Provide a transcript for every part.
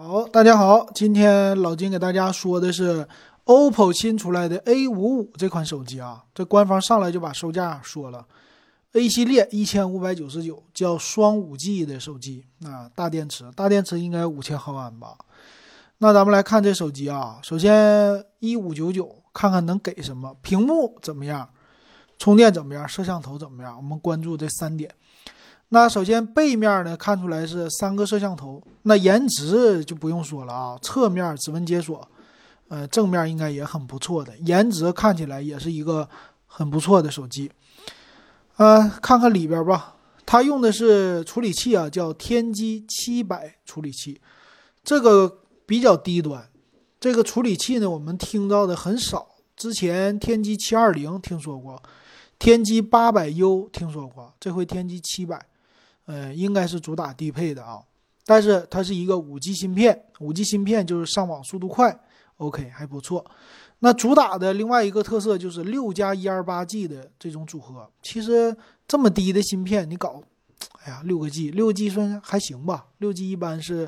好，大家好，今天老金给大家说的是 OPPO 新出来的 A 五五这款手机啊，这官方上来就把售价说了，A 系列一千五百九十九，叫双五 G 的手机，啊，大电池，大电池应该五千毫安吧。那咱们来看这手机啊，首先一五九九，看看能给什么，屏幕怎么样，充电怎么样，摄像头怎么样，我们关注这三点。那首先背面呢，看出来是三个摄像头。那颜值就不用说了啊，侧面指纹解锁，呃，正面应该也很不错的，颜值看起来也是一个很不错的手机。呃，看看里边吧，它用的是处理器啊，叫天玑七百处理器，这个比较低端。这个处理器呢，我们听到的很少，之前天玑七二零听说过，天玑八百 U 听说过，这回天玑七百。呃，应该是主打低配的啊，但是它是一个五 G 芯片，五 G 芯片就是上网速度快，OK 还不错。那主打的另外一个特色就是六加一二八 G 的这种组合。其实这么低的芯片，你搞，哎呀，六个 G，六 G 算还行吧，六 G 一般是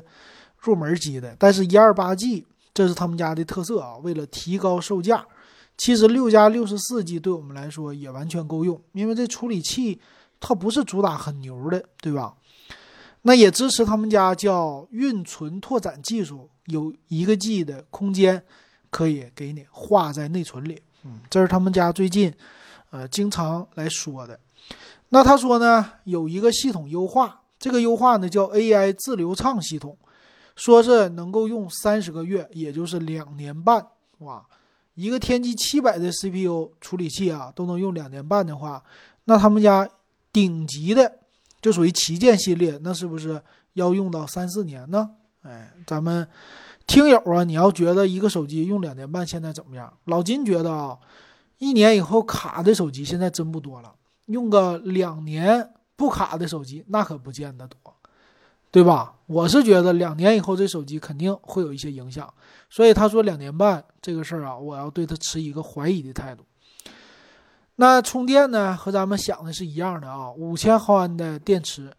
入门机的，但是一二八 G 这是他们家的特色啊。为了提高售价，其实六加六十四 G 对我们来说也完全够用，因为这处理器。它不是主打很牛的，对吧？那也支持他们家叫运存拓展技术，有一个 G 的空间可以给你画在内存里。嗯，这是他们家最近呃经常来说的。那他说呢，有一个系统优化，这个优化呢叫 AI 自流畅系统，说是能够用三十个月，也就是两年半。哇，一个天玑七百的 CPU 处理器啊，都能用两年半的话，那他们家。顶级的就属于旗舰系列，那是不是要用到三四年呢？哎，咱们听友啊，你要觉得一个手机用两年半现在怎么样？老金觉得啊，一年以后卡的手机现在真不多了，用个两年不卡的手机那可不见得多，对吧？我是觉得两年以后这手机肯定会有一些影响，所以他说两年半这个事儿啊，我要对他持一个怀疑的态度。那充电呢，和咱们想的是一样的啊，五千毫安的电池，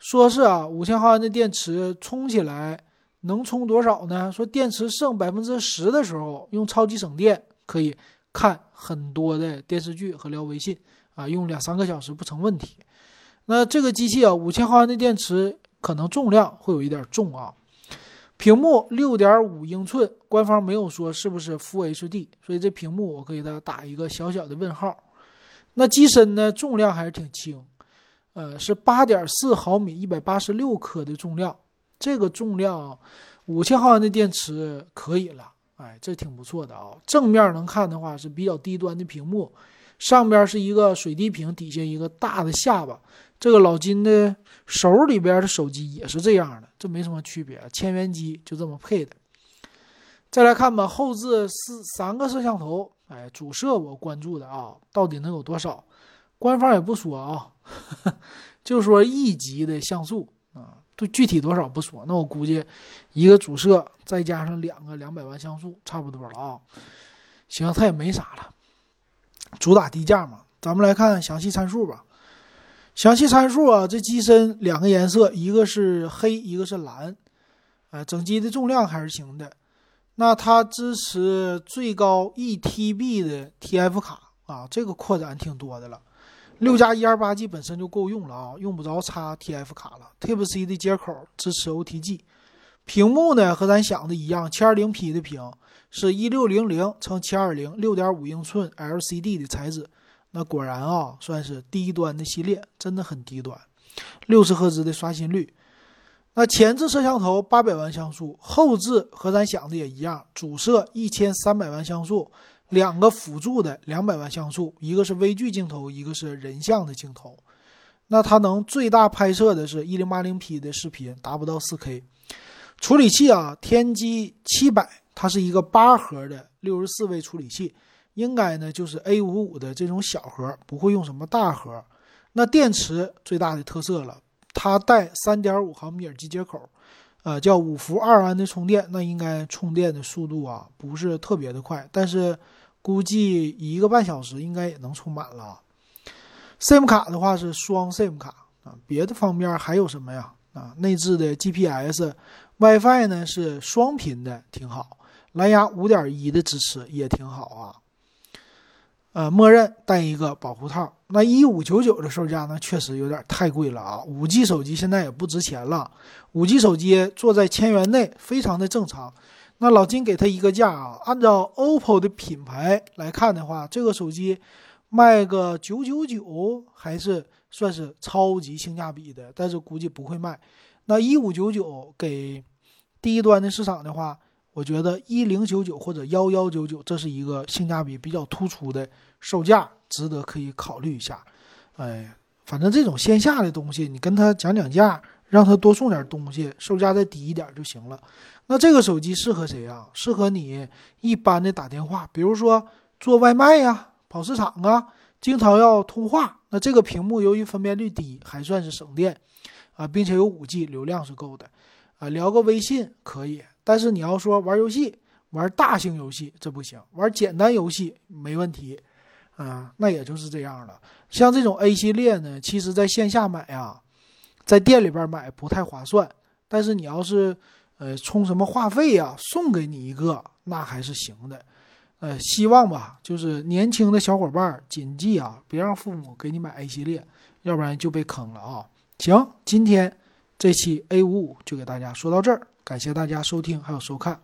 说是啊，五千毫安的电池充起来能充多少呢？说电池剩百分之十的时候，用超级省电可以看很多的电视剧和聊微信啊，用两三个小时不成问题。那这个机器啊，五千毫安的电池可能重量会有一点重啊。屏幕六点五英寸，官方没有说是不是 Full HD，所以这屏幕我给它打一个小小的问号。那机身呢？重量还是挺轻，呃，是八点四毫米，一百八十六克的重量。这个重量，五千毫安的电池可以了。哎，这挺不错的啊。正面能看的话是比较低端的屏幕，上边是一个水滴屏，底下一个大的下巴。这个老金的手里边的手机也是这样的，这没什么区别，千元机就这么配的。再来看吧，后置四三个摄像头。哎，主摄我关注的啊，到底能有多少？官方也不说啊，就说一级的像素啊，对，具体多少不说。那我估计一个主摄再加上两个两百万像素，差不多了啊。行，它也没啥了，主打低价嘛。咱们来看详细参数吧。详细参数啊，这机身两个颜色，一个是黑，一个是蓝。哎，整机的重量还是行的。那它支持最高一 TB 的 TF 卡啊，这个扩展挺多的了。六加一二八 G 本身就够用了啊，用不着插 TF 卡了。Type C 的接口支持 OTG。屏幕呢和咱想的一样，720P 的屏是一六零零乘七二零，六点五英寸 LCD 的材质。那果然啊，算是低端的系列，真的很低端。六十赫兹的刷新率。那前置摄像头八百万像素，后置和咱想的也一样，主摄一千三百万像素，两个辅助的两百万像素，一个是微距镜头，一个是人像的镜头。那它能最大拍摄的是一零八零 P 的视频，达不到四 K。处理器啊，天玑七百，它是一个八核的六十四位处理器，应该呢就是 A 五五的这种小核，不会用什么大核。那电池最大的特色了。它带三点五毫米耳机接口，呃，叫五伏二安的充电，那应该充电的速度啊不是特别的快，但是估计一个半小时应该也能充满了。SIM 卡的话是双 SIM 卡啊，别的方面还有什么呀？啊，内置的 GPS、WiFi 呢是双频的，挺好。蓝牙五点一的支持也挺好啊。呃，默认带一个保护套。那一五九九的售价呢，确实有点太贵了啊。五 G 手机现在也不值钱了，五 G 手机做在千元内非常的正常。那老金给他一个价啊，按照 OPPO 的品牌来看的话，这个手机卖个九九九还是算是超级性价比的，但是估计不会卖。那一五九九给低端的市场的话，我觉得一零九九或者幺幺九九，这是一个性价比比较突出的售价，值得可以考虑一下。哎，反正这种线下的东西，你跟他讲讲价，让他多送点东西，售价再低一点就行了。那这个手机适合谁啊？适合你一般的打电话，比如说做外卖呀、跑市场啊，经常要通话。那这个屏幕由于分辨率低，还算是省电啊，并且有五 G 流量是够的啊，聊个微信可以。但是你要说玩游戏，玩大型游戏这不行，玩简单游戏没问题啊，那也就是这样了。像这种 A 系列呢，其实在线下买啊，在店里边买不太划算，但是你要是。呃，充什么话费呀？送给你一个，那还是行的。呃，希望吧，就是年轻的小伙伴谨记啊，别让父母给你买 A 系列，要不然就被坑了啊。行，今天这期 A 五五就给大家说到这儿，感谢大家收听还有收看。